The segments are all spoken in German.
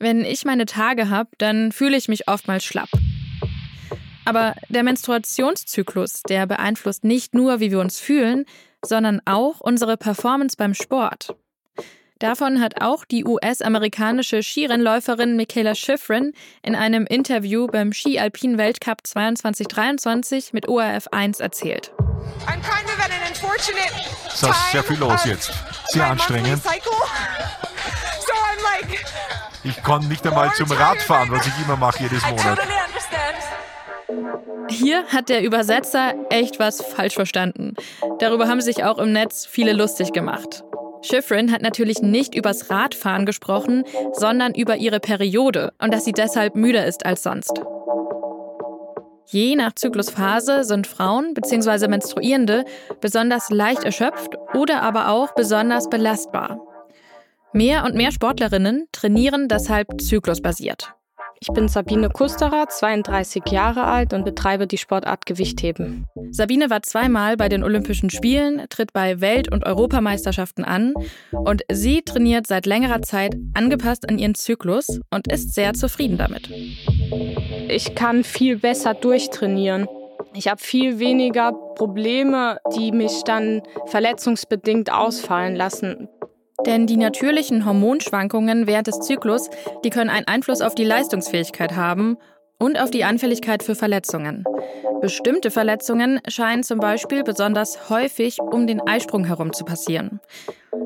Wenn ich meine Tage habe, dann fühle ich mich oftmals schlapp. Aber der Menstruationszyklus, der beeinflusst nicht nur, wie wir uns fühlen, sondern auch unsere Performance beim Sport. Davon hat auch die US-amerikanische Skirennläuferin Michaela Schifrin in einem Interview beim Ski-Alpin Weltcup 2223 mit ORF 1 erzählt. Es ist sehr viel los jetzt. Sehr anstrengend. Ich kann nicht einmal zum Radfahren, was ich immer mache jedes Monat. Hier hat der Übersetzer echt was falsch verstanden. Darüber haben sich auch im Netz viele lustig gemacht. Schifrin hat natürlich nicht übers Radfahren gesprochen, sondern über ihre Periode und dass sie deshalb müder ist als sonst. Je nach Zyklusphase sind Frauen bzw. Menstruierende besonders leicht erschöpft oder aber auch besonders belastbar. Mehr und mehr Sportlerinnen trainieren deshalb zyklusbasiert. Ich bin Sabine Kusterer, 32 Jahre alt und betreibe die Sportart Gewichtheben. Sabine war zweimal bei den Olympischen Spielen, tritt bei Welt- und Europameisterschaften an und sie trainiert seit längerer Zeit angepasst an ihren Zyklus und ist sehr zufrieden damit. Ich kann viel besser durchtrainieren. Ich habe viel weniger Probleme, die mich dann verletzungsbedingt ausfallen lassen. Denn die natürlichen Hormonschwankungen während des Zyklus, die können einen Einfluss auf die Leistungsfähigkeit haben und auf die Anfälligkeit für Verletzungen. Bestimmte Verletzungen scheinen zum Beispiel besonders häufig um den Eisprung herum zu passieren.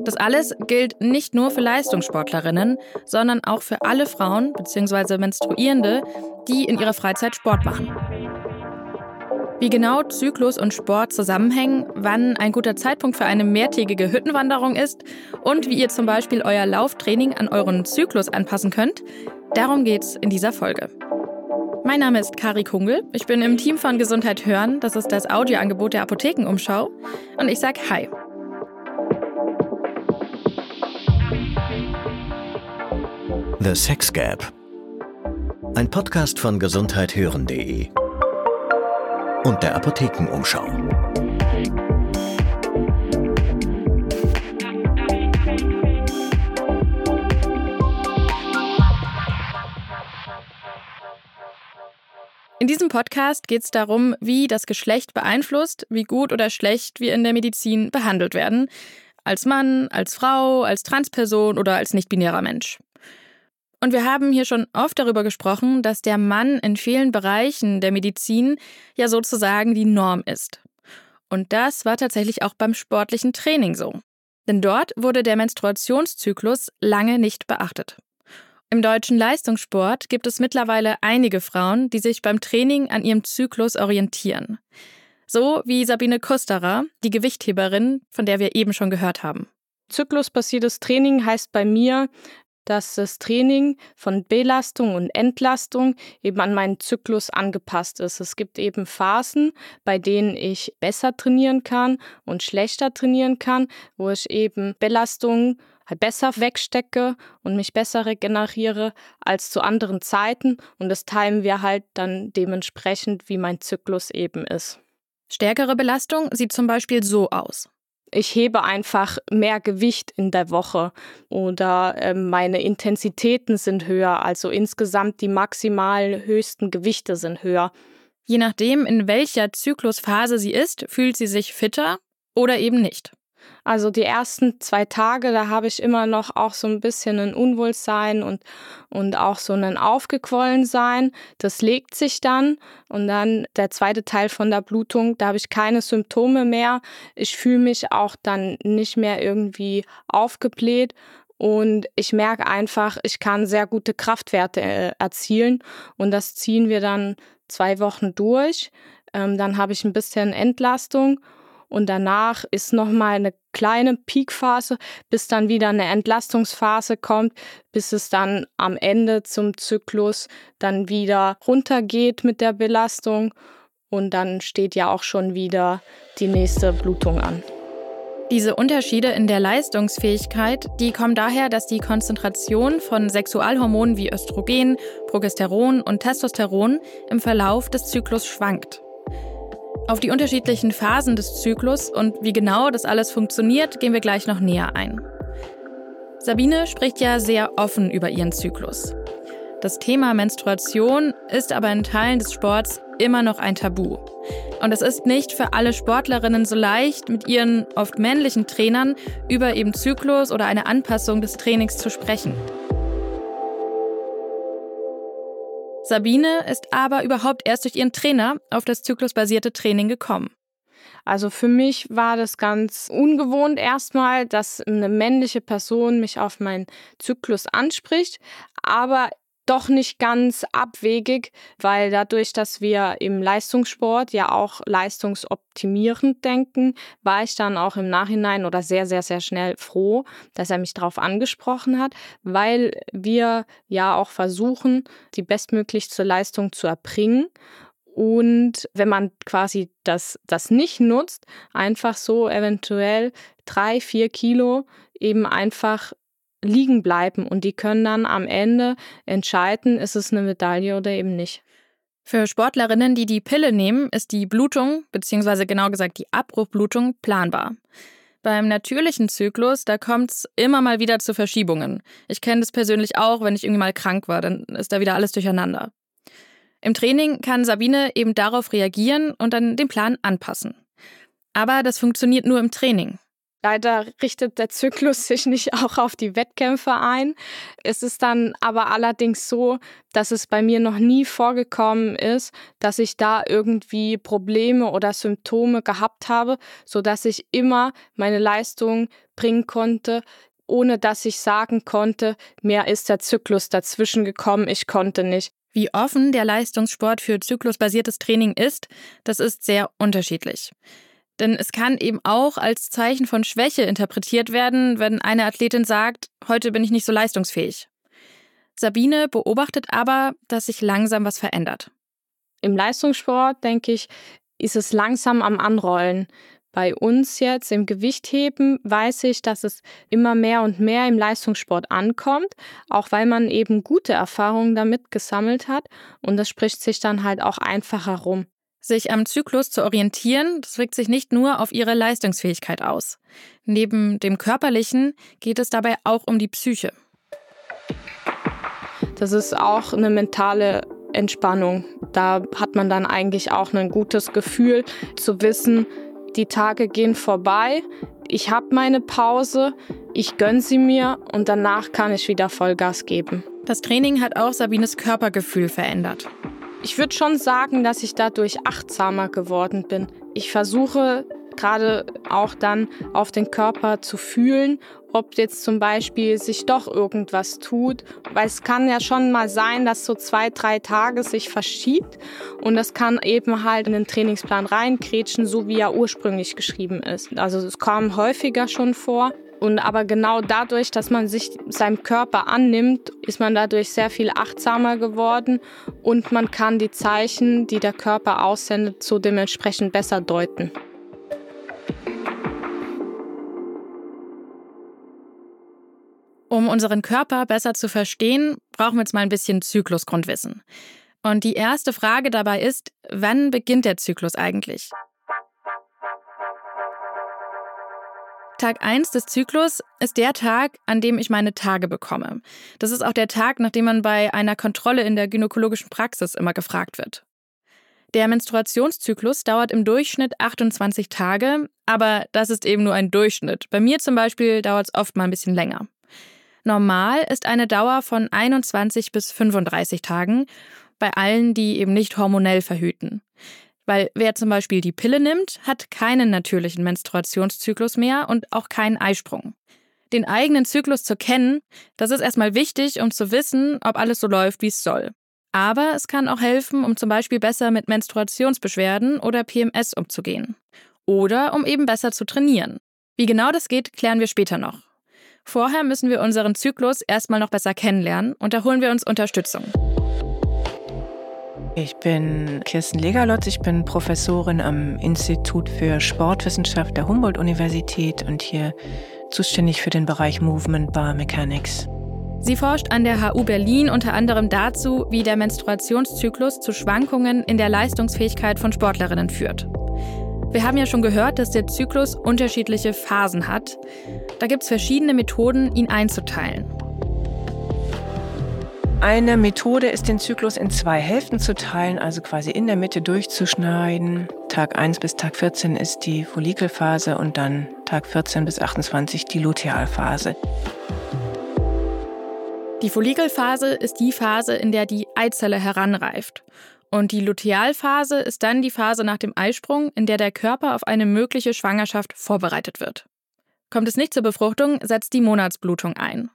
Das alles gilt nicht nur für Leistungssportlerinnen, sondern auch für alle Frauen bzw. Menstruierende, die in ihrer Freizeit Sport machen. Wie genau Zyklus und Sport zusammenhängen, wann ein guter Zeitpunkt für eine mehrtägige Hüttenwanderung ist und wie ihr zum Beispiel euer Lauftraining an euren Zyklus anpassen könnt, darum geht's in dieser Folge. Mein Name ist Kari Kungel. Ich bin im Team von Gesundheit hören. Das ist das Audioangebot der Apothekenumschau. Und ich sage Hi. The Sex Gap. Ein Podcast von gesundheithören.de und der Apothekenumschau. In diesem Podcast geht es darum, wie das Geschlecht beeinflusst, wie gut oder schlecht wir in der Medizin behandelt werden. Als Mann, als Frau, als Transperson oder als nicht-binärer Mensch. Und wir haben hier schon oft darüber gesprochen, dass der Mann in vielen Bereichen der Medizin ja sozusagen die Norm ist. Und das war tatsächlich auch beim sportlichen Training so. Denn dort wurde der Menstruationszyklus lange nicht beachtet. Im deutschen Leistungssport gibt es mittlerweile einige Frauen, die sich beim Training an ihrem Zyklus orientieren. So wie Sabine Kusterer, die Gewichtheberin, von der wir eben schon gehört haben. Zyklusbasiertes Training heißt bei mir, dass das Training von Belastung und Entlastung eben an meinen Zyklus angepasst ist. Es gibt eben Phasen, bei denen ich besser trainieren kann und schlechter trainieren kann, wo ich eben Belastung halt besser wegstecke und mich besser regeneriere als zu anderen Zeiten und das teilen wir halt dann dementsprechend, wie mein Zyklus eben ist. Stärkere Belastung sieht zum Beispiel so aus ich hebe einfach mehr Gewicht in der Woche oder äh, meine Intensitäten sind höher, also insgesamt die maximal höchsten Gewichte sind höher. Je nachdem, in welcher Zyklusphase sie ist, fühlt sie sich fitter oder eben nicht. Also die ersten zwei Tage, da habe ich immer noch auch so ein bisschen ein Unwohlsein und, und auch so ein Aufgequollensein. Das legt sich dann. Und dann der zweite Teil von der Blutung, da habe ich keine Symptome mehr. Ich fühle mich auch dann nicht mehr irgendwie aufgebläht. Und ich merke einfach, ich kann sehr gute Kraftwerte äh, erzielen. Und das ziehen wir dann zwei Wochen durch. Ähm, dann habe ich ein bisschen Entlastung und danach ist nochmal eine kleine Peakphase, bis dann wieder eine Entlastungsphase kommt, bis es dann am Ende zum Zyklus dann wieder runtergeht mit der Belastung und dann steht ja auch schon wieder die nächste Blutung an. Diese Unterschiede in der Leistungsfähigkeit, die kommen daher, dass die Konzentration von Sexualhormonen wie Östrogen, Progesteron und Testosteron im Verlauf des Zyklus schwankt. Auf die unterschiedlichen Phasen des Zyklus und wie genau das alles funktioniert, gehen wir gleich noch näher ein. Sabine spricht ja sehr offen über ihren Zyklus. Das Thema Menstruation ist aber in Teilen des Sports immer noch ein Tabu. Und es ist nicht für alle Sportlerinnen so leicht, mit ihren oft männlichen Trainern über eben Zyklus oder eine Anpassung des Trainings zu sprechen. Sabine ist aber überhaupt erst durch ihren Trainer auf das zyklusbasierte Training gekommen. Also für mich war das ganz ungewohnt erstmal, dass eine männliche Person mich auf meinen Zyklus anspricht, aber doch nicht ganz abwegig, weil dadurch, dass wir im Leistungssport ja auch leistungsoptimierend denken, war ich dann auch im Nachhinein oder sehr, sehr, sehr schnell froh, dass er mich darauf angesprochen hat, weil wir ja auch versuchen, die bestmöglichste Leistung zu erbringen. Und wenn man quasi das, das nicht nutzt, einfach so eventuell drei, vier Kilo eben einfach liegen bleiben und die können dann am Ende entscheiden, ist es eine Medaille oder eben nicht. Für Sportlerinnen, die die Pille nehmen, ist die Blutung, beziehungsweise genau gesagt die Abbruchblutung, planbar. Beim natürlichen Zyklus, da kommt es immer mal wieder zu Verschiebungen. Ich kenne das persönlich auch, wenn ich irgendwie mal krank war, dann ist da wieder alles durcheinander. Im Training kann Sabine eben darauf reagieren und dann den Plan anpassen. Aber das funktioniert nur im Training. Leider richtet der Zyklus sich nicht auch auf die Wettkämpfe ein. Es ist dann aber allerdings so, dass es bei mir noch nie vorgekommen ist, dass ich da irgendwie Probleme oder Symptome gehabt habe, so dass ich immer meine Leistung bringen konnte, ohne dass ich sagen konnte, mehr ist der Zyklus dazwischen gekommen, ich konnte nicht. Wie offen der Leistungssport für zyklusbasiertes Training ist, das ist sehr unterschiedlich. Denn es kann eben auch als Zeichen von Schwäche interpretiert werden, wenn eine Athletin sagt, heute bin ich nicht so leistungsfähig. Sabine beobachtet aber, dass sich langsam was verändert. Im Leistungssport, denke ich, ist es langsam am Anrollen. Bei uns jetzt im Gewichtheben weiß ich, dass es immer mehr und mehr im Leistungssport ankommt, auch weil man eben gute Erfahrungen damit gesammelt hat und das spricht sich dann halt auch einfacher rum. Sich am Zyklus zu orientieren, das wirkt sich nicht nur auf ihre Leistungsfähigkeit aus. Neben dem körperlichen geht es dabei auch um die Psyche. Das ist auch eine mentale Entspannung. Da hat man dann eigentlich auch ein gutes Gefühl zu wissen, die Tage gehen vorbei, ich habe meine Pause, ich gönne sie mir und danach kann ich wieder Vollgas geben. Das Training hat auch Sabines Körpergefühl verändert. Ich würde schon sagen, dass ich dadurch achtsamer geworden bin. Ich versuche gerade auch dann auf den Körper zu fühlen, ob jetzt zum Beispiel sich doch irgendwas tut. Weil es kann ja schon mal sein, dass so zwei, drei Tage sich verschiebt und das kann eben halt in den Trainingsplan reinkrätschen, so wie er ursprünglich geschrieben ist. Also es kam häufiger schon vor. Und aber genau dadurch, dass man sich seinem Körper annimmt, ist man dadurch sehr viel achtsamer geworden und man kann die Zeichen, die der Körper aussendet, so dementsprechend besser deuten. Um unseren Körper besser zu verstehen, brauchen wir jetzt mal ein bisschen Zyklusgrundwissen. Und die erste Frage dabei ist, wann beginnt der Zyklus eigentlich? Tag 1 des Zyklus ist der Tag, an dem ich meine Tage bekomme. Das ist auch der Tag, nach dem man bei einer Kontrolle in der gynäkologischen Praxis immer gefragt wird. Der Menstruationszyklus dauert im Durchschnitt 28 Tage, aber das ist eben nur ein Durchschnitt. Bei mir zum Beispiel dauert es oft mal ein bisschen länger. Normal ist eine Dauer von 21 bis 35 Tagen bei allen, die eben nicht hormonell verhüten. Weil wer zum Beispiel die Pille nimmt, hat keinen natürlichen Menstruationszyklus mehr und auch keinen Eisprung. Den eigenen Zyklus zu kennen, das ist erstmal wichtig, um zu wissen, ob alles so läuft, wie es soll. Aber es kann auch helfen, um zum Beispiel besser mit Menstruationsbeschwerden oder PMS umzugehen. Oder um eben besser zu trainieren. Wie genau das geht, klären wir später noch. Vorher müssen wir unseren Zyklus erstmal noch besser kennenlernen und da holen wir uns Unterstützung. Ich bin Kirsten Legerlotz, ich bin Professorin am Institut für Sportwissenschaft der Humboldt-Universität und hier zuständig für den Bereich Movement Biomechanics. Sie forscht an der HU Berlin unter anderem dazu, wie der Menstruationszyklus zu Schwankungen in der Leistungsfähigkeit von Sportlerinnen führt. Wir haben ja schon gehört, dass der Zyklus unterschiedliche Phasen hat. Da gibt es verschiedene Methoden, ihn einzuteilen. Eine Methode ist, den Zyklus in zwei Hälften zu teilen, also quasi in der Mitte durchzuschneiden. Tag 1 bis Tag 14 ist die Follikelphase und dann Tag 14 bis 28 die Lutealphase. Die Follikelphase ist die Phase, in der die Eizelle heranreift. Und die Lutealphase ist dann die Phase nach dem Eisprung, in der der Körper auf eine mögliche Schwangerschaft vorbereitet wird. Kommt es nicht zur Befruchtung, setzt die Monatsblutung ein.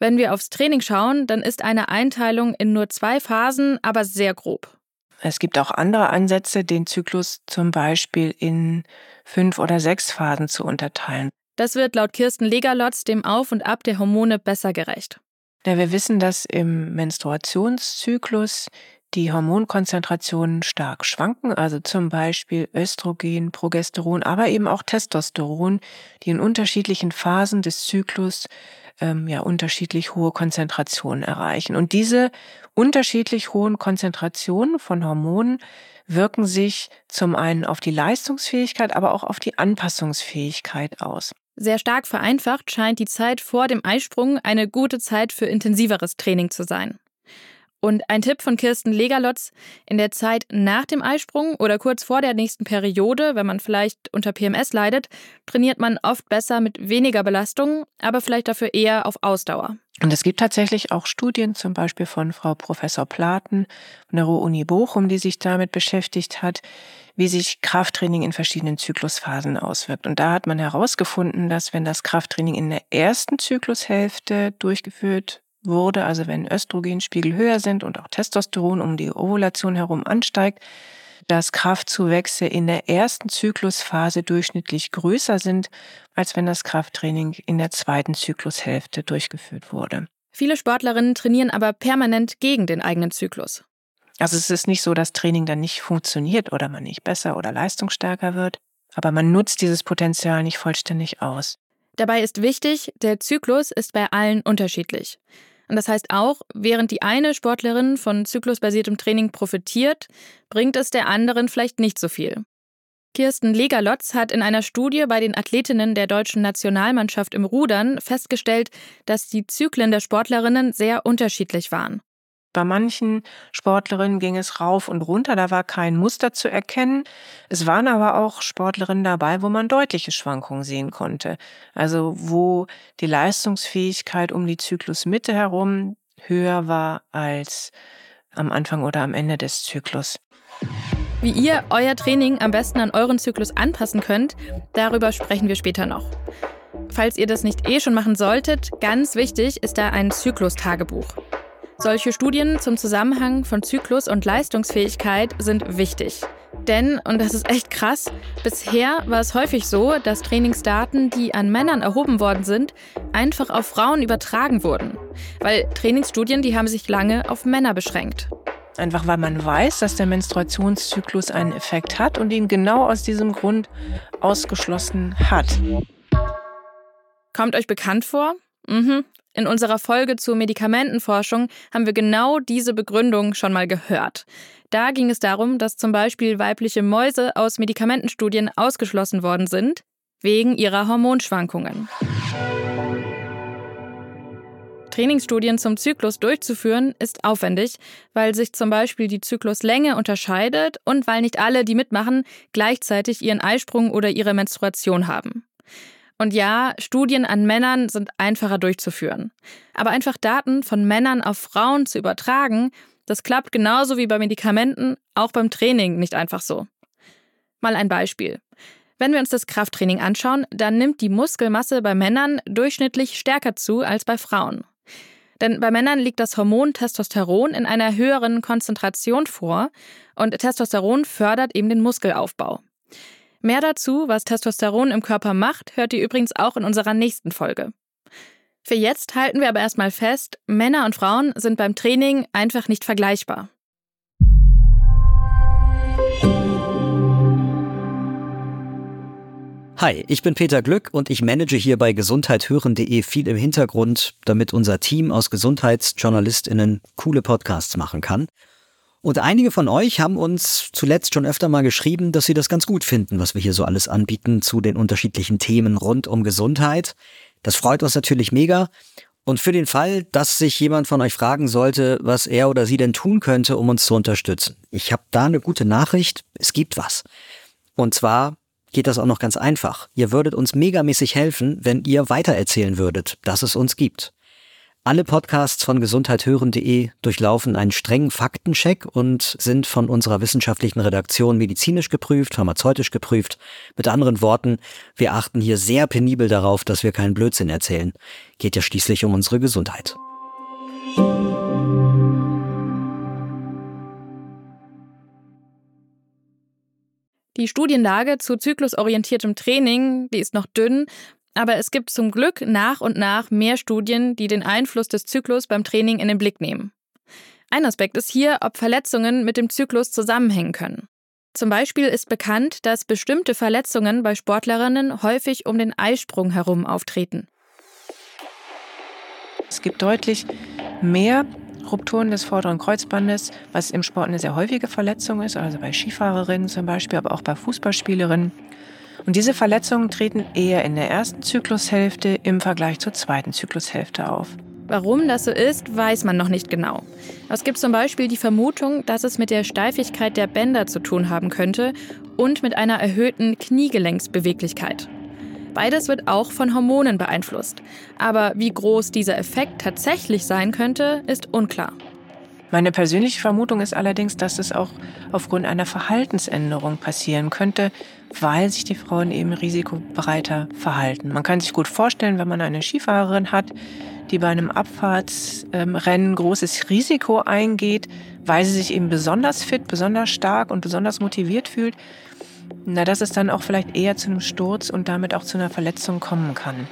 Wenn wir aufs Training schauen, dann ist eine Einteilung in nur zwei Phasen aber sehr grob. Es gibt auch andere Ansätze, den Zyklus zum Beispiel in fünf oder sechs Phasen zu unterteilen. Das wird laut Kirsten Legerlotz dem Auf und Ab der Hormone besser gerecht. Ja, wir wissen, dass im Menstruationszyklus die Hormonkonzentrationen stark schwanken, also zum Beispiel Östrogen, Progesteron, aber eben auch Testosteron, die in unterschiedlichen Phasen des Zyklus ähm, ja unterschiedlich hohe Konzentrationen erreichen. Und diese unterschiedlich hohen Konzentrationen von Hormonen wirken sich zum einen auf die Leistungsfähigkeit, aber auch auf die Anpassungsfähigkeit aus. Sehr stark vereinfacht scheint die Zeit vor dem Eisprung eine gute Zeit für intensiveres Training zu sein. Und ein Tipp von Kirsten Legerlotz, in der Zeit nach dem Eisprung oder kurz vor der nächsten Periode, wenn man vielleicht unter PMS leidet, trainiert man oft besser mit weniger Belastung, aber vielleicht dafür eher auf Ausdauer. Und es gibt tatsächlich auch Studien, zum Beispiel von Frau Professor Platen von der Ruhr-Uni Bochum, die sich damit beschäftigt hat, wie sich Krafttraining in verschiedenen Zyklusphasen auswirkt. Und da hat man herausgefunden, dass wenn das Krafttraining in der ersten Zyklushälfte durchgeführt wurde, also wenn Östrogenspiegel höher sind und auch Testosteron um die Ovulation herum ansteigt, dass Kraftzuwächse in der ersten Zyklusphase durchschnittlich größer sind, als wenn das Krafttraining in der zweiten Zyklushälfte durchgeführt wurde. Viele Sportlerinnen trainieren aber permanent gegen den eigenen Zyklus. Also es ist nicht so, dass Training dann nicht funktioniert oder man nicht besser oder leistungsstärker wird, aber man nutzt dieses Potenzial nicht vollständig aus. Dabei ist wichtig, der Zyklus ist bei allen unterschiedlich. Und das heißt auch, während die eine Sportlerin von zyklusbasiertem Training profitiert, bringt es der anderen vielleicht nicht so viel. Kirsten Legerlotz hat in einer Studie bei den Athletinnen der deutschen Nationalmannschaft im Rudern festgestellt, dass die Zyklen der Sportlerinnen sehr unterschiedlich waren. Bei manchen Sportlerinnen ging es rauf und runter, da war kein Muster zu erkennen. Es waren aber auch Sportlerinnen dabei, wo man deutliche Schwankungen sehen konnte. Also wo die Leistungsfähigkeit um die Zyklusmitte herum höher war als am Anfang oder am Ende des Zyklus. Wie ihr euer Training am besten an euren Zyklus anpassen könnt, darüber sprechen wir später noch. Falls ihr das nicht eh schon machen solltet, ganz wichtig ist da ein Zyklustagebuch. Solche Studien zum Zusammenhang von Zyklus und Leistungsfähigkeit sind wichtig. Denn, und das ist echt krass, bisher war es häufig so, dass Trainingsdaten, die an Männern erhoben worden sind, einfach auf Frauen übertragen wurden. Weil Trainingsstudien, die haben sich lange auf Männer beschränkt. Einfach weil man weiß, dass der Menstruationszyklus einen Effekt hat und ihn genau aus diesem Grund ausgeschlossen hat. Kommt euch bekannt vor? Mhm, in unserer Folge zur Medikamentenforschung haben wir genau diese Begründung schon mal gehört. Da ging es darum, dass zum Beispiel weibliche Mäuse aus Medikamentenstudien ausgeschlossen worden sind, wegen ihrer Hormonschwankungen. Trainingsstudien zum Zyklus durchzuführen, ist aufwendig, weil sich zum Beispiel die Zykluslänge unterscheidet und weil nicht alle, die mitmachen, gleichzeitig ihren Eisprung oder ihre Menstruation haben. Und ja, Studien an Männern sind einfacher durchzuführen. Aber einfach Daten von Männern auf Frauen zu übertragen, das klappt genauso wie bei Medikamenten, auch beim Training nicht einfach so. Mal ein Beispiel. Wenn wir uns das Krafttraining anschauen, dann nimmt die Muskelmasse bei Männern durchschnittlich stärker zu als bei Frauen. Denn bei Männern liegt das Hormon Testosteron in einer höheren Konzentration vor und Testosteron fördert eben den Muskelaufbau. Mehr dazu, was Testosteron im Körper macht, hört ihr übrigens auch in unserer nächsten Folge. Für jetzt halten wir aber erstmal fest, Männer und Frauen sind beim Training einfach nicht vergleichbar. Hi, ich bin Peter Glück und ich manage hier bei gesundheithören.de viel im Hintergrund, damit unser Team aus Gesundheitsjournalistinnen coole Podcasts machen kann. Und einige von euch haben uns zuletzt schon öfter mal geschrieben, dass sie das ganz gut finden, was wir hier so alles anbieten zu den unterschiedlichen Themen rund um Gesundheit. Das freut uns natürlich mega. Und für den Fall, dass sich jemand von euch fragen sollte, was er oder sie denn tun könnte, um uns zu unterstützen. Ich habe da eine gute Nachricht. Es gibt was. Und zwar geht das auch noch ganz einfach. Ihr würdet uns megamäßig helfen, wenn ihr weitererzählen würdet, dass es uns gibt. Alle Podcasts von gesundheithören.de durchlaufen einen strengen Faktencheck und sind von unserer wissenschaftlichen Redaktion medizinisch geprüft, pharmazeutisch geprüft. Mit anderen Worten, wir achten hier sehr penibel darauf, dass wir keinen Blödsinn erzählen. Geht ja schließlich um unsere Gesundheit. Die Studienlage zu zyklusorientiertem Training, die ist noch dünn, aber es gibt zum Glück nach und nach mehr Studien, die den Einfluss des Zyklus beim Training in den Blick nehmen. Ein Aspekt ist hier, ob Verletzungen mit dem Zyklus zusammenhängen können. Zum Beispiel ist bekannt, dass bestimmte Verletzungen bei Sportlerinnen häufig um den Eisprung herum auftreten. Es gibt deutlich mehr Rupturen des vorderen Kreuzbandes, was im Sport eine sehr häufige Verletzung ist, also bei Skifahrerinnen zum Beispiel, aber auch bei Fußballspielerinnen. Und diese Verletzungen treten eher in der ersten Zyklushälfte im Vergleich zur zweiten Zyklushälfte auf. Warum das so ist, weiß man noch nicht genau. Es gibt zum Beispiel die Vermutung, dass es mit der Steifigkeit der Bänder zu tun haben könnte und mit einer erhöhten Kniegelenksbeweglichkeit. Beides wird auch von Hormonen beeinflusst. Aber wie groß dieser Effekt tatsächlich sein könnte, ist unklar. Meine persönliche Vermutung ist allerdings, dass es auch aufgrund einer Verhaltensänderung passieren könnte, weil sich die Frauen eben risikobereiter verhalten. Man kann sich gut vorstellen, wenn man eine Skifahrerin hat, die bei einem Abfahrtsrennen großes Risiko eingeht, weil sie sich eben besonders fit, besonders stark und besonders motiviert fühlt, na, dass es dann auch vielleicht eher zu einem Sturz und damit auch zu einer Verletzung kommen kann.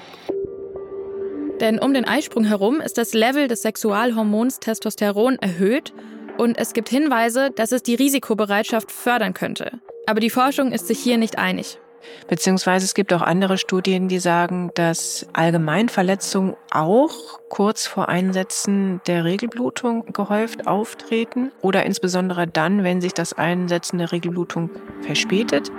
Denn um den Eisprung herum ist das Level des Sexualhormons Testosteron erhöht und es gibt Hinweise, dass es die Risikobereitschaft fördern könnte. Aber die Forschung ist sich hier nicht einig. Beziehungsweise es gibt auch andere Studien, die sagen, dass Allgemeinverletzungen auch kurz vor Einsetzen der Regelblutung gehäuft auftreten oder insbesondere dann, wenn sich das Einsetzen der Regelblutung verspätet.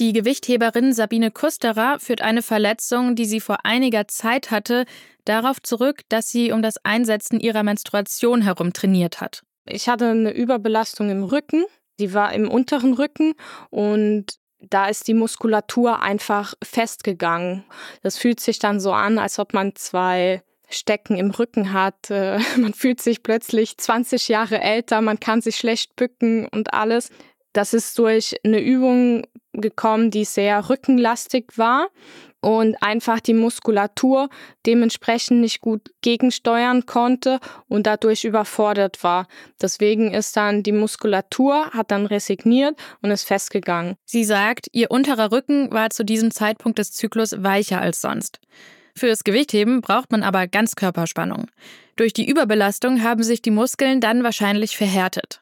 Die Gewichtheberin Sabine Kusterer führt eine Verletzung, die sie vor einiger Zeit hatte, darauf zurück, dass sie um das Einsetzen ihrer Menstruation herum trainiert hat. Ich hatte eine Überbelastung im Rücken, die war im unteren Rücken und da ist die Muskulatur einfach festgegangen. Das fühlt sich dann so an, als ob man zwei Stecken im Rücken hat. Äh, man fühlt sich plötzlich 20 Jahre älter, man kann sich schlecht bücken und alles. Das ist durch eine Übung gekommen, die sehr rückenlastig war und einfach die Muskulatur dementsprechend nicht gut gegensteuern konnte und dadurch überfordert war. Deswegen ist dann die Muskulatur, hat dann resigniert und ist festgegangen. Sie sagt, ihr unterer Rücken war zu diesem Zeitpunkt des Zyklus weicher als sonst. Fürs Gewichtheben braucht man aber Ganzkörperspannung. Durch die Überbelastung haben sich die Muskeln dann wahrscheinlich verhärtet.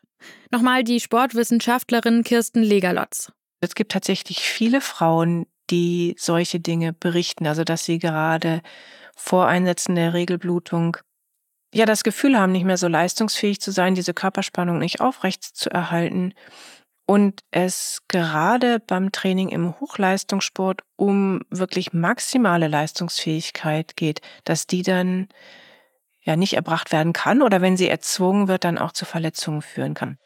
Nochmal die Sportwissenschaftlerin Kirsten Legerlotz. Es gibt tatsächlich viele Frauen, die solche Dinge berichten, also dass sie gerade vor Einsetzen der Regelblutung ja das Gefühl haben, nicht mehr so leistungsfähig zu sein, diese Körperspannung nicht aufrecht zu erhalten und es gerade beim Training im Hochleistungssport um wirklich maximale Leistungsfähigkeit geht, dass die dann ja nicht erbracht werden kann oder wenn sie erzwungen wird, dann auch zu Verletzungen führen kann.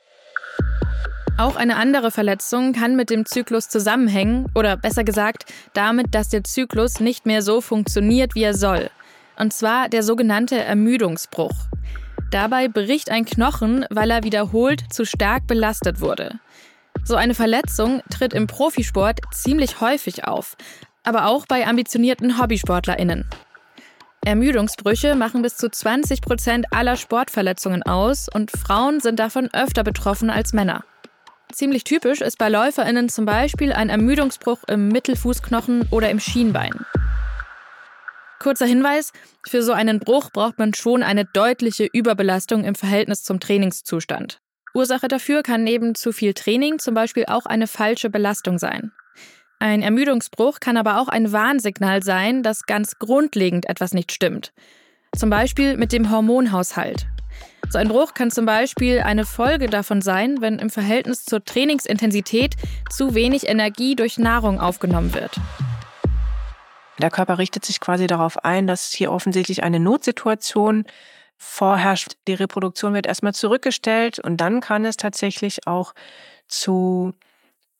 Auch eine andere Verletzung kann mit dem Zyklus zusammenhängen oder besser gesagt damit, dass der Zyklus nicht mehr so funktioniert, wie er soll. Und zwar der sogenannte Ermüdungsbruch. Dabei bricht ein Knochen, weil er wiederholt zu stark belastet wurde. So eine Verletzung tritt im Profisport ziemlich häufig auf, aber auch bei ambitionierten Hobbysportlerinnen. Ermüdungsbrüche machen bis zu 20 Prozent aller Sportverletzungen aus und Frauen sind davon öfter betroffen als Männer. Ziemlich typisch ist bei LäuferInnen zum Beispiel ein Ermüdungsbruch im Mittelfußknochen oder im Schienbein. Kurzer Hinweis: Für so einen Bruch braucht man schon eine deutliche Überbelastung im Verhältnis zum Trainingszustand. Ursache dafür kann neben zu viel Training zum Beispiel auch eine falsche Belastung sein. Ein Ermüdungsbruch kann aber auch ein Warnsignal sein, dass ganz grundlegend etwas nicht stimmt. Zum Beispiel mit dem Hormonhaushalt. So ein Bruch kann zum Beispiel eine Folge davon sein, wenn im Verhältnis zur Trainingsintensität zu wenig Energie durch Nahrung aufgenommen wird. Der Körper richtet sich quasi darauf ein, dass hier offensichtlich eine Notsituation vorherrscht. Die Reproduktion wird erstmal zurückgestellt und dann kann es tatsächlich auch zu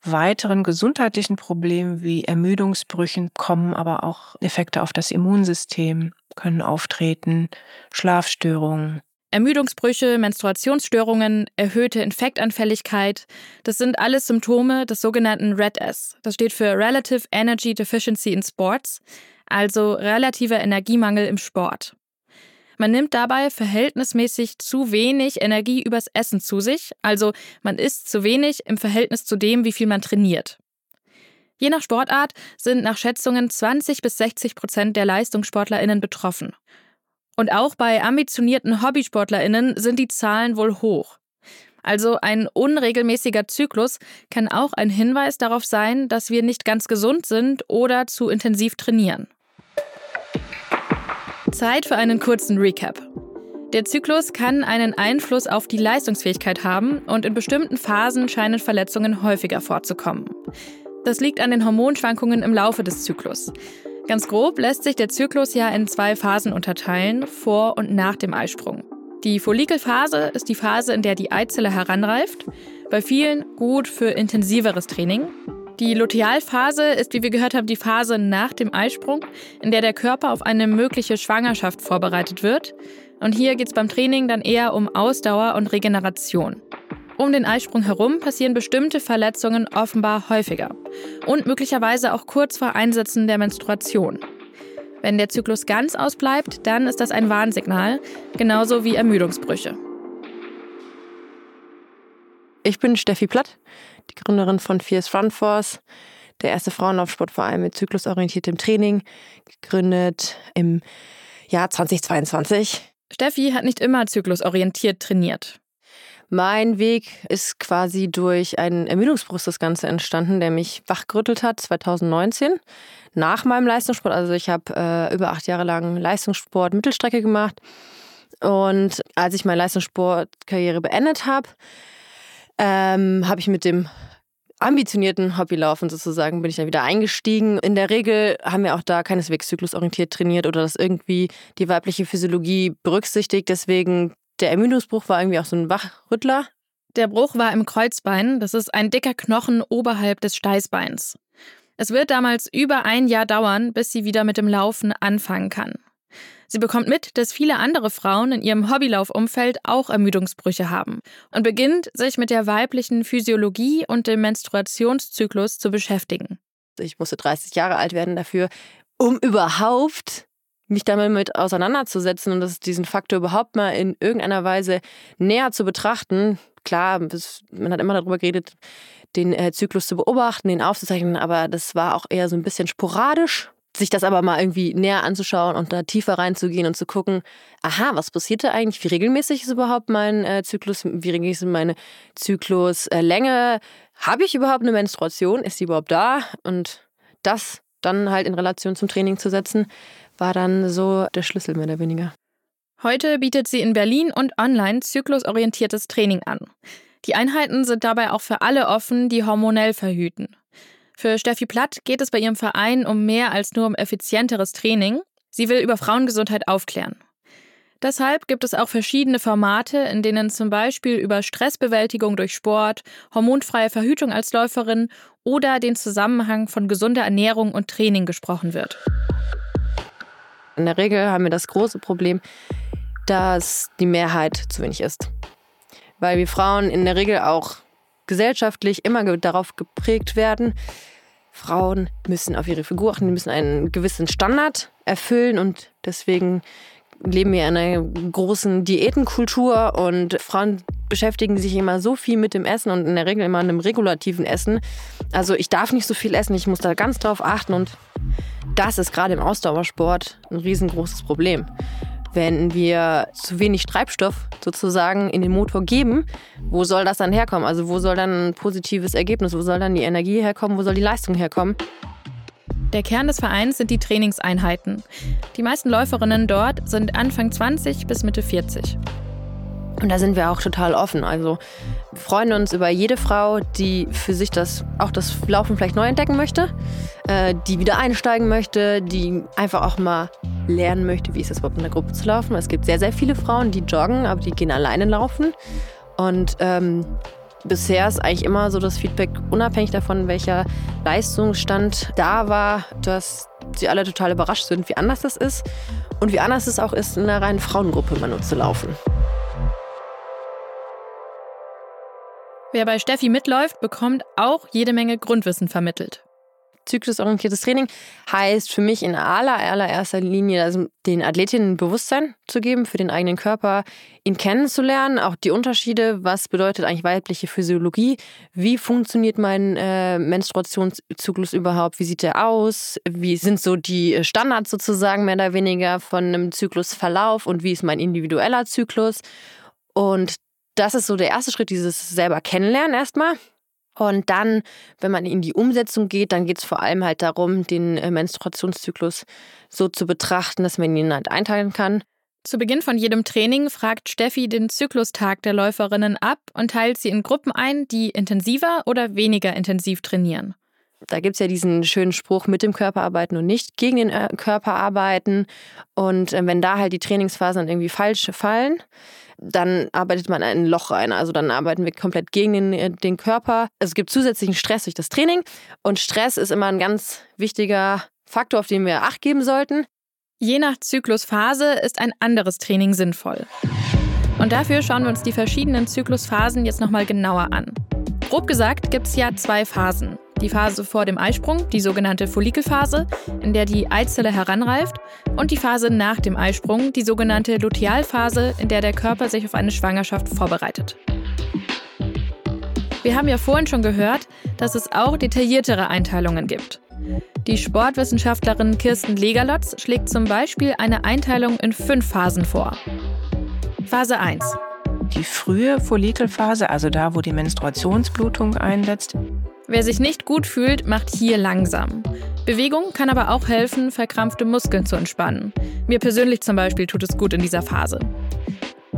weiteren gesundheitlichen Problemen wie Ermüdungsbrüchen kommen, aber auch Effekte auf das Immunsystem können auftreten, Schlafstörungen. Ermüdungsbrüche, Menstruationsstörungen, erhöhte Infektanfälligkeit, das sind alles Symptome des sogenannten RED-S. Das steht für Relative Energy Deficiency in Sports, also relativer Energiemangel im Sport. Man nimmt dabei verhältnismäßig zu wenig Energie übers Essen zu sich, also man isst zu wenig im Verhältnis zu dem, wie viel man trainiert. Je nach Sportart sind nach Schätzungen 20 bis 60 Prozent der LeistungssportlerInnen betroffen. Und auch bei ambitionierten HobbysportlerInnen sind die Zahlen wohl hoch. Also ein unregelmäßiger Zyklus kann auch ein Hinweis darauf sein, dass wir nicht ganz gesund sind oder zu intensiv trainieren. Zeit für einen kurzen Recap. Der Zyklus kann einen Einfluss auf die Leistungsfähigkeit haben und in bestimmten Phasen scheinen Verletzungen häufiger vorzukommen. Das liegt an den Hormonschwankungen im Laufe des Zyklus. Ganz grob lässt sich der Zyklus ja in zwei Phasen unterteilen, vor und nach dem Eisprung. Die Follikelphase ist die Phase, in der die Eizelle heranreift, bei vielen gut für intensiveres Training. Die Lutealphase ist, wie wir gehört haben, die Phase nach dem Eisprung, in der der Körper auf eine mögliche Schwangerschaft vorbereitet wird. Und hier geht es beim Training dann eher um Ausdauer und Regeneration. Um den Eisprung herum passieren bestimmte Verletzungen offenbar häufiger und möglicherweise auch kurz vor Einsetzen der Menstruation. Wenn der Zyklus ganz ausbleibt, dann ist das ein Warnsignal, genauso wie Ermüdungsbrüche. Ich bin Steffi Platt, die Gründerin von Fierce Run Force, der erste Frauenlaufsportverein mit zyklusorientiertem Training, gegründet im Jahr 2022. Steffi hat nicht immer zyklusorientiert trainiert. Mein Weg ist quasi durch einen Ermüdungsbruch das Ganze entstanden, der mich wachgerüttelt hat 2019 nach meinem Leistungssport. Also ich habe äh, über acht Jahre lang Leistungssport Mittelstrecke gemacht. Und als ich meine Leistungssportkarriere beendet habe, ähm, habe ich mit dem ambitionierten Hobbylaufen sozusagen bin ich dann wieder eingestiegen. In der Regel haben wir auch da keineswegs zyklusorientiert trainiert oder das irgendwie die weibliche Physiologie berücksichtigt. Deswegen der Ermüdungsbruch war irgendwie auch so ein Wachrüttler. Der Bruch war im Kreuzbein. Das ist ein dicker Knochen oberhalb des Steißbeins. Es wird damals über ein Jahr dauern, bis sie wieder mit dem Laufen anfangen kann. Sie bekommt mit, dass viele andere Frauen in ihrem Hobbylaufumfeld auch Ermüdungsbrüche haben und beginnt, sich mit der weiblichen Physiologie und dem Menstruationszyklus zu beschäftigen. Ich musste 30 Jahre alt werden dafür, um überhaupt mich damit auseinanderzusetzen und das, diesen Faktor überhaupt mal in irgendeiner Weise näher zu betrachten. Klar, man hat immer darüber geredet, den äh, Zyklus zu beobachten, den aufzuzeichnen, aber das war auch eher so ein bisschen sporadisch. Sich das aber mal irgendwie näher anzuschauen und da tiefer reinzugehen und zu gucken, aha, was passiert da eigentlich? Wie regelmäßig ist überhaupt mein äh, Zyklus? Wie regelmäßig ist meine Zykluslänge? Habe ich überhaupt eine Menstruation? Ist die überhaupt da? Und das dann halt in Relation zum Training zu setzen, war dann so der Schlüssel mehr oder weniger. Heute bietet sie in Berlin und online zyklusorientiertes Training an. Die Einheiten sind dabei auch für alle offen, die hormonell verhüten. Für Steffi Platt geht es bei ihrem Verein um mehr als nur um effizienteres Training. Sie will über Frauengesundheit aufklären. Deshalb gibt es auch verschiedene Formate, in denen zum Beispiel über Stressbewältigung durch Sport, hormonfreie Verhütung als Läuferin oder den Zusammenhang von gesunder Ernährung und Training gesprochen wird. In der Regel haben wir das große Problem, dass die Mehrheit zu wenig ist. Weil wir Frauen in der Regel auch gesellschaftlich immer darauf geprägt werden, Frauen müssen auf ihre Figur achten, müssen einen gewissen Standard erfüllen und deswegen leben wir in einer großen Diätenkultur und Frauen beschäftigen sich immer so viel mit dem Essen und in der Regel immer einem regulativen Essen. Also ich darf nicht so viel essen, ich muss da ganz drauf achten und das ist gerade im Ausdauersport ein riesengroßes Problem. Wenn wir zu wenig Treibstoff sozusagen in den Motor geben, wo soll das dann herkommen? Also wo soll dann ein positives Ergebnis, wo soll dann die Energie herkommen, wo soll die Leistung herkommen? Der Kern des Vereins sind die Trainingseinheiten. Die meisten Läuferinnen dort sind Anfang 20 bis Mitte 40. Und da sind wir auch total offen. Also freuen uns über jede Frau, die für sich das auch das Laufen vielleicht neu entdecken möchte, äh, die wieder einsteigen möchte, die einfach auch mal lernen möchte, wie ist es überhaupt in der Gruppe zu laufen. Es gibt sehr, sehr viele Frauen, die joggen, aber die gehen alleine laufen. Und ähm, bisher ist eigentlich immer so das Feedback, unabhängig davon, welcher Leistungsstand da war, dass sie alle total überrascht sind, wie anders das ist und wie anders es auch ist, in einer reinen Frauengruppe immer nur zu laufen. Wer bei Steffi mitläuft, bekommt auch jede Menge Grundwissen vermittelt. Zyklusorientiertes Training heißt für mich in aller, allererster Linie, also den Athletinnen Bewusstsein zu geben für den eigenen Körper, ihn kennenzulernen, auch die Unterschiede, was bedeutet eigentlich weibliche Physiologie, wie funktioniert mein äh, Menstruationszyklus überhaupt, wie sieht der aus, wie sind so die Standards sozusagen mehr oder weniger von einem Zyklusverlauf? Und wie ist mein individueller Zyklus. Und das ist so der erste Schritt, dieses selber kennenlernen erstmal. Und dann, wenn man in die Umsetzung geht, dann geht es vor allem halt darum, den äh, Menstruationszyklus so zu betrachten, dass man ihn halt einteilen kann. Zu Beginn von jedem Training fragt Steffi den Zyklustag der Läuferinnen ab und teilt sie in Gruppen ein, die intensiver oder weniger intensiv trainieren. Da gibt es ja diesen schönen Spruch, mit dem Körper arbeiten und nicht gegen den äh, Körper arbeiten. Und äh, wenn da halt die Trainingsphasen irgendwie falsch fallen, dann arbeitet man ein Loch rein. Also dann arbeiten wir komplett gegen den, äh, den Körper. Es gibt zusätzlichen Stress durch das Training und Stress ist immer ein ganz wichtiger Faktor, auf den wir Acht geben sollten. Je nach Zyklusphase ist ein anderes Training sinnvoll. Und dafür schauen wir uns die verschiedenen Zyklusphasen jetzt nochmal genauer an. Grob gesagt gibt es ja zwei Phasen. Die Phase vor dem Eisprung, die sogenannte Follikelphase, in der die Eizelle heranreift, und die Phase nach dem Eisprung, die sogenannte Lutealphase, in der der Körper sich auf eine Schwangerschaft vorbereitet. Wir haben ja vorhin schon gehört, dass es auch detailliertere Einteilungen gibt. Die Sportwissenschaftlerin Kirsten Legerlotz schlägt zum Beispiel eine Einteilung in fünf Phasen vor. Phase 1. Die frühe Follikelphase, also da, wo die Menstruationsblutung einsetzt, Wer sich nicht gut fühlt, macht hier langsam. Bewegung kann aber auch helfen, verkrampfte Muskeln zu entspannen. Mir persönlich zum Beispiel tut es gut in dieser Phase.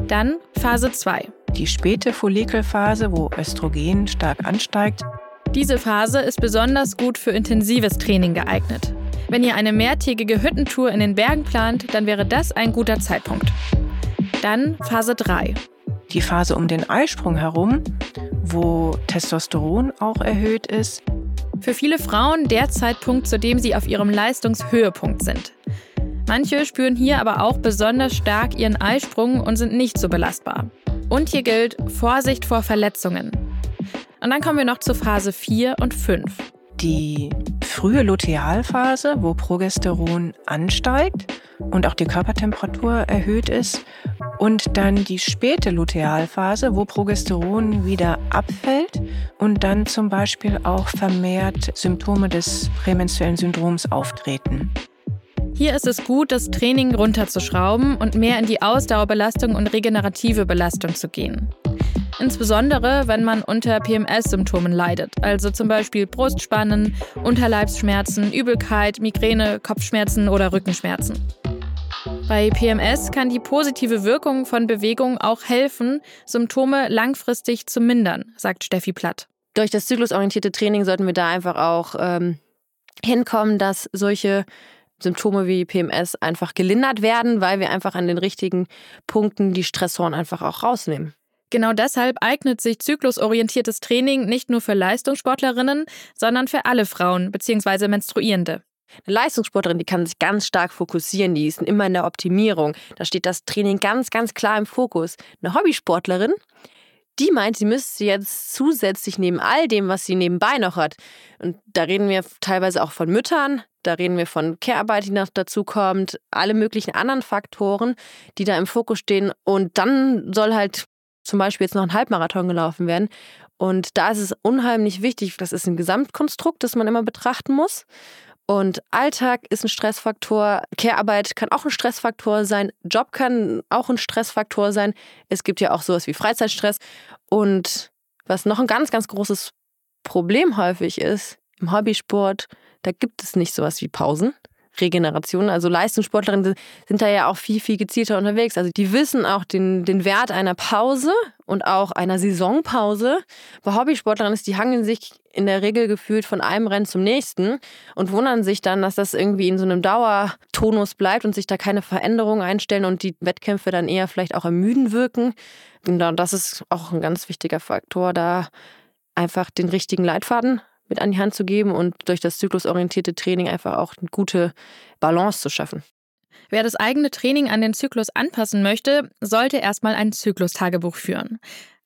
Dann Phase 2. Die späte Follikelphase, wo Östrogen stark ansteigt. Diese Phase ist besonders gut für intensives Training geeignet. Wenn ihr eine mehrtägige Hüttentour in den Bergen plant, dann wäre das ein guter Zeitpunkt. Dann Phase 3. Die Phase um den Eisprung herum, wo Testosteron auch erhöht ist. Für viele Frauen der Zeitpunkt, zu dem sie auf ihrem Leistungshöhepunkt sind. Manche spüren hier aber auch besonders stark ihren Eisprung und sind nicht so belastbar. Und hier gilt Vorsicht vor Verletzungen. Und dann kommen wir noch zu Phase 4 und 5. Die frühe Lutealphase, wo Progesteron ansteigt und auch die Körpertemperatur erhöht ist. Und dann die späte Lutealphase, wo Progesteron wieder abfällt und dann zum Beispiel auch vermehrt Symptome des prämenstruellen Syndroms auftreten. Hier ist es gut, das Training runterzuschrauben und mehr in die Ausdauerbelastung und regenerative Belastung zu gehen. Insbesondere, wenn man unter PMS-Symptomen leidet, also zum Beispiel Brustspannen, Unterleibsschmerzen, Übelkeit, Migräne, Kopfschmerzen oder Rückenschmerzen. Bei PMS kann die positive Wirkung von Bewegung auch helfen, Symptome langfristig zu mindern, sagt Steffi Platt. Durch das zyklusorientierte Training sollten wir da einfach auch ähm, hinkommen, dass solche Symptome wie PMS einfach gelindert werden, weil wir einfach an den richtigen Punkten die Stressoren einfach auch rausnehmen. Genau deshalb eignet sich zyklusorientiertes Training nicht nur für Leistungssportlerinnen, sondern für alle Frauen bzw. Menstruierende. Eine Leistungssportlerin, die kann sich ganz stark fokussieren, die ist immer in der Optimierung. Da steht das Training ganz, ganz klar im Fokus. Eine Hobbysportlerin, die meint, sie müsste jetzt zusätzlich neben all dem, was sie nebenbei noch hat, und da reden wir teilweise auch von Müttern, da reden wir von Care-Arbeit, die noch dazu kommt, alle möglichen anderen Faktoren, die da im Fokus stehen. Und dann soll halt zum Beispiel jetzt noch ein Halbmarathon gelaufen werden. Und da ist es unheimlich wichtig, das ist ein Gesamtkonstrukt, das man immer betrachten muss. Und Alltag ist ein Stressfaktor, Care-Arbeit kann auch ein Stressfaktor sein, Job kann auch ein Stressfaktor sein. Es gibt ja auch sowas wie Freizeitstress. Und was noch ein ganz, ganz großes Problem häufig ist, im Hobbysport, da gibt es nicht sowas wie Pausen, Regeneration. Also Leistungssportlerinnen sind da ja auch viel, viel gezielter unterwegs. Also die wissen auch den, den Wert einer Pause und auch einer Saisonpause. Bei Hobbysportlerinnen ist, die hangeln sich in der Regel gefühlt von einem Rennen zum nächsten und wundern sich dann, dass das irgendwie in so einem Dauertonus bleibt und sich da keine Veränderungen einstellen und die Wettkämpfe dann eher vielleicht auch ermüden wirken. Und das ist auch ein ganz wichtiger Faktor, da einfach den richtigen Leitfaden mit an die Hand zu geben und durch das zyklusorientierte Training einfach auch eine gute Balance zu schaffen. Wer das eigene Training an den Zyklus anpassen möchte, sollte erstmal ein Zyklustagebuch führen.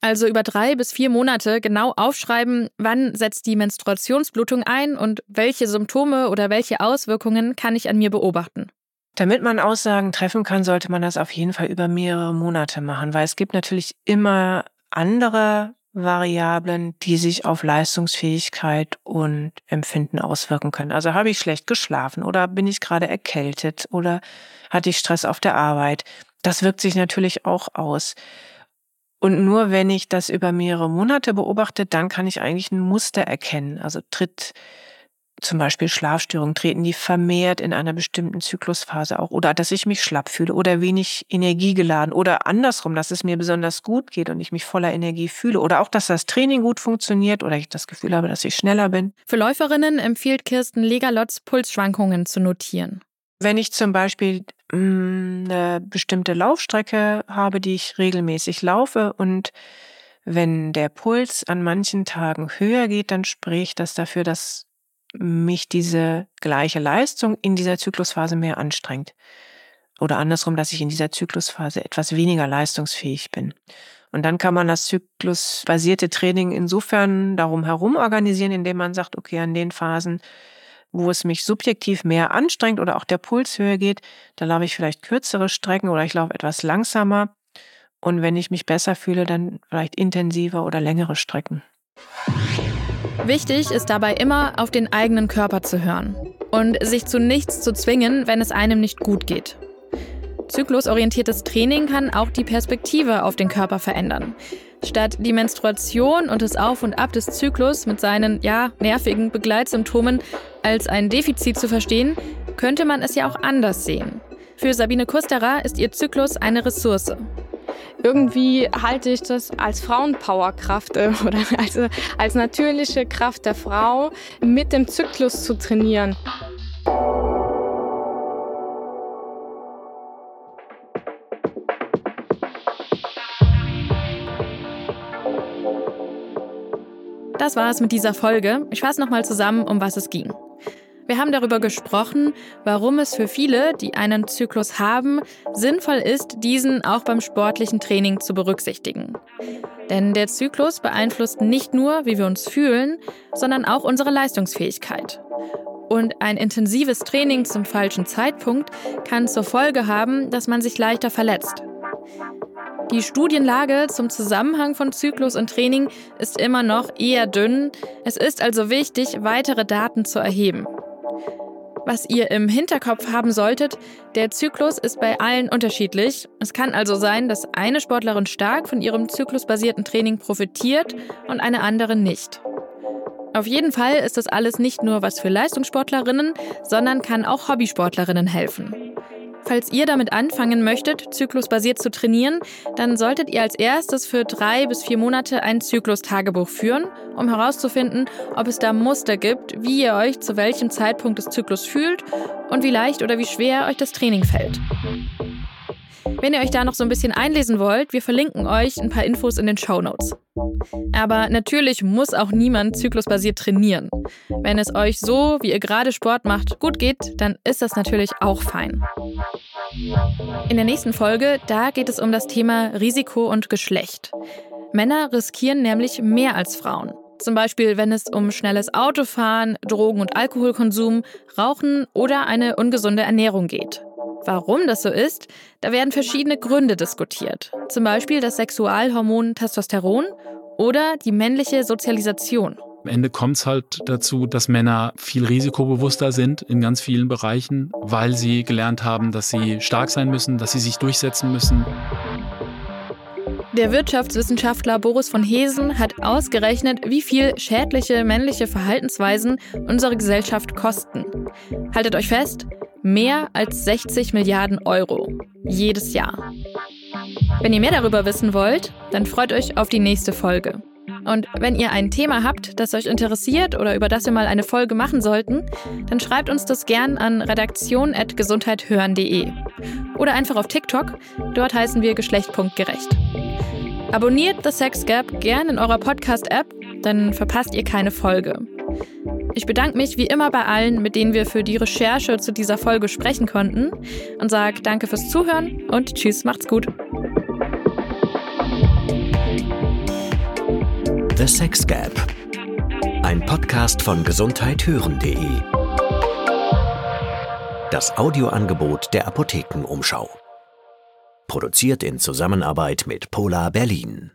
Also über drei bis vier Monate genau aufschreiben, wann setzt die Menstruationsblutung ein und welche Symptome oder welche Auswirkungen kann ich an mir beobachten. Damit man Aussagen treffen kann, sollte man das auf jeden Fall über mehrere Monate machen, weil es gibt natürlich immer andere Variablen, die sich auf Leistungsfähigkeit und Empfinden auswirken können. Also habe ich schlecht geschlafen oder bin ich gerade erkältet oder hatte ich Stress auf der Arbeit. Das wirkt sich natürlich auch aus. Und nur wenn ich das über mehrere Monate beobachte, dann kann ich eigentlich ein Muster erkennen. Also tritt zum Beispiel Schlafstörungen treten die vermehrt in einer bestimmten Zyklusphase auch oder dass ich mich schlapp fühle oder wenig energiegeladen oder andersrum, dass es mir besonders gut geht und ich mich voller Energie fühle oder auch, dass das Training gut funktioniert oder ich das Gefühl habe, dass ich schneller bin. Für Läuferinnen empfiehlt Kirsten Legalotz, Pulsschwankungen zu notieren. Wenn ich zum Beispiel mh, mm, eine bestimmte Laufstrecke habe, die ich regelmäßig laufe und wenn der Puls an manchen Tagen höher geht, dann spricht das dafür, dass mich diese gleiche Leistung in dieser Zyklusphase mehr anstrengt. Oder andersrum, dass ich in dieser Zyklusphase etwas weniger leistungsfähig bin. Und dann kann man das zyklusbasierte Training insofern darum herum organisieren, indem man sagt, okay, an den Phasen, wo es mich subjektiv mehr anstrengt oder auch der Puls höher geht, da laufe ich vielleicht kürzere Strecken oder ich laufe etwas langsamer. Und wenn ich mich besser fühle, dann vielleicht intensiver oder längere Strecken. Wichtig ist dabei immer, auf den eigenen Körper zu hören und sich zu nichts zu zwingen, wenn es einem nicht gut geht. Zyklusorientiertes Training kann auch die Perspektive auf den Körper verändern. Statt die Menstruation und das Auf und Ab des Zyklus mit seinen, ja, nervigen Begleitsymptomen als ein Defizit zu verstehen, könnte man es ja auch anders sehen. Für Sabine Kusterer ist ihr Zyklus eine Ressource irgendwie halte ich das als Frauenpowerkraft äh, oder als, als natürliche Kraft der Frau, mit dem Zyklus zu trainieren. Das war es mit dieser Folge. Ich fasse nochmal zusammen, um was es ging. Wir haben darüber gesprochen, warum es für viele, die einen Zyklus haben, sinnvoll ist, diesen auch beim sportlichen Training zu berücksichtigen. Denn der Zyklus beeinflusst nicht nur, wie wir uns fühlen, sondern auch unsere Leistungsfähigkeit. Und ein intensives Training zum falschen Zeitpunkt kann zur Folge haben, dass man sich leichter verletzt. Die Studienlage zum Zusammenhang von Zyklus und Training ist immer noch eher dünn. Es ist also wichtig, weitere Daten zu erheben. Was ihr im Hinterkopf haben solltet, der Zyklus ist bei allen unterschiedlich. Es kann also sein, dass eine Sportlerin stark von ihrem zyklusbasierten Training profitiert und eine andere nicht. Auf jeden Fall ist das alles nicht nur was für Leistungssportlerinnen, sondern kann auch Hobbysportlerinnen helfen. Falls ihr damit anfangen möchtet, zyklusbasiert zu trainieren, dann solltet ihr als erstes für drei bis vier Monate ein Zyklustagebuch führen, um herauszufinden, ob es da Muster gibt, wie ihr euch zu welchem Zeitpunkt des Zyklus fühlt und wie leicht oder wie schwer euch das Training fällt. Wenn ihr euch da noch so ein bisschen einlesen wollt, wir verlinken euch ein paar Infos in den Show Notes. Aber natürlich muss auch niemand zyklusbasiert trainieren. Wenn es euch so, wie ihr gerade Sport macht, gut geht, dann ist das natürlich auch fein. In der nächsten Folge, da geht es um das Thema Risiko und Geschlecht. Männer riskieren nämlich mehr als Frauen. Zum Beispiel, wenn es um schnelles Autofahren, Drogen- und Alkoholkonsum, Rauchen oder eine ungesunde Ernährung geht. Warum das so ist, da werden verschiedene Gründe diskutiert. Zum Beispiel das Sexualhormon Testosteron oder die männliche Sozialisation. Am Ende kommt es halt dazu, dass Männer viel risikobewusster sind in ganz vielen Bereichen, weil sie gelernt haben, dass sie stark sein müssen, dass sie sich durchsetzen müssen. Der Wirtschaftswissenschaftler Boris von Hesen hat ausgerechnet, wie viel schädliche männliche Verhaltensweisen unsere Gesellschaft kosten. Haltet euch fest, Mehr als 60 Milliarden Euro. Jedes Jahr. Wenn ihr mehr darüber wissen wollt, dann freut euch auf die nächste Folge. Und wenn ihr ein Thema habt, das euch interessiert oder über das wir mal eine Folge machen sollten, dann schreibt uns das gern an redaktion.gesundheithören.de oder einfach auf TikTok. Dort heißen wir Geschlecht.gerecht. Abonniert The Sex Gap gern in eurer Podcast-App, dann verpasst ihr keine Folge. Ich bedanke mich wie immer bei allen, mit denen wir für die Recherche zu dieser Folge sprechen konnten und sage danke fürs Zuhören und tschüss, macht's gut. The Sex Gap. Ein Podcast von gesundheithören.de. Das Audioangebot der Apothekenumschau. Produziert in Zusammenarbeit mit Polar Berlin.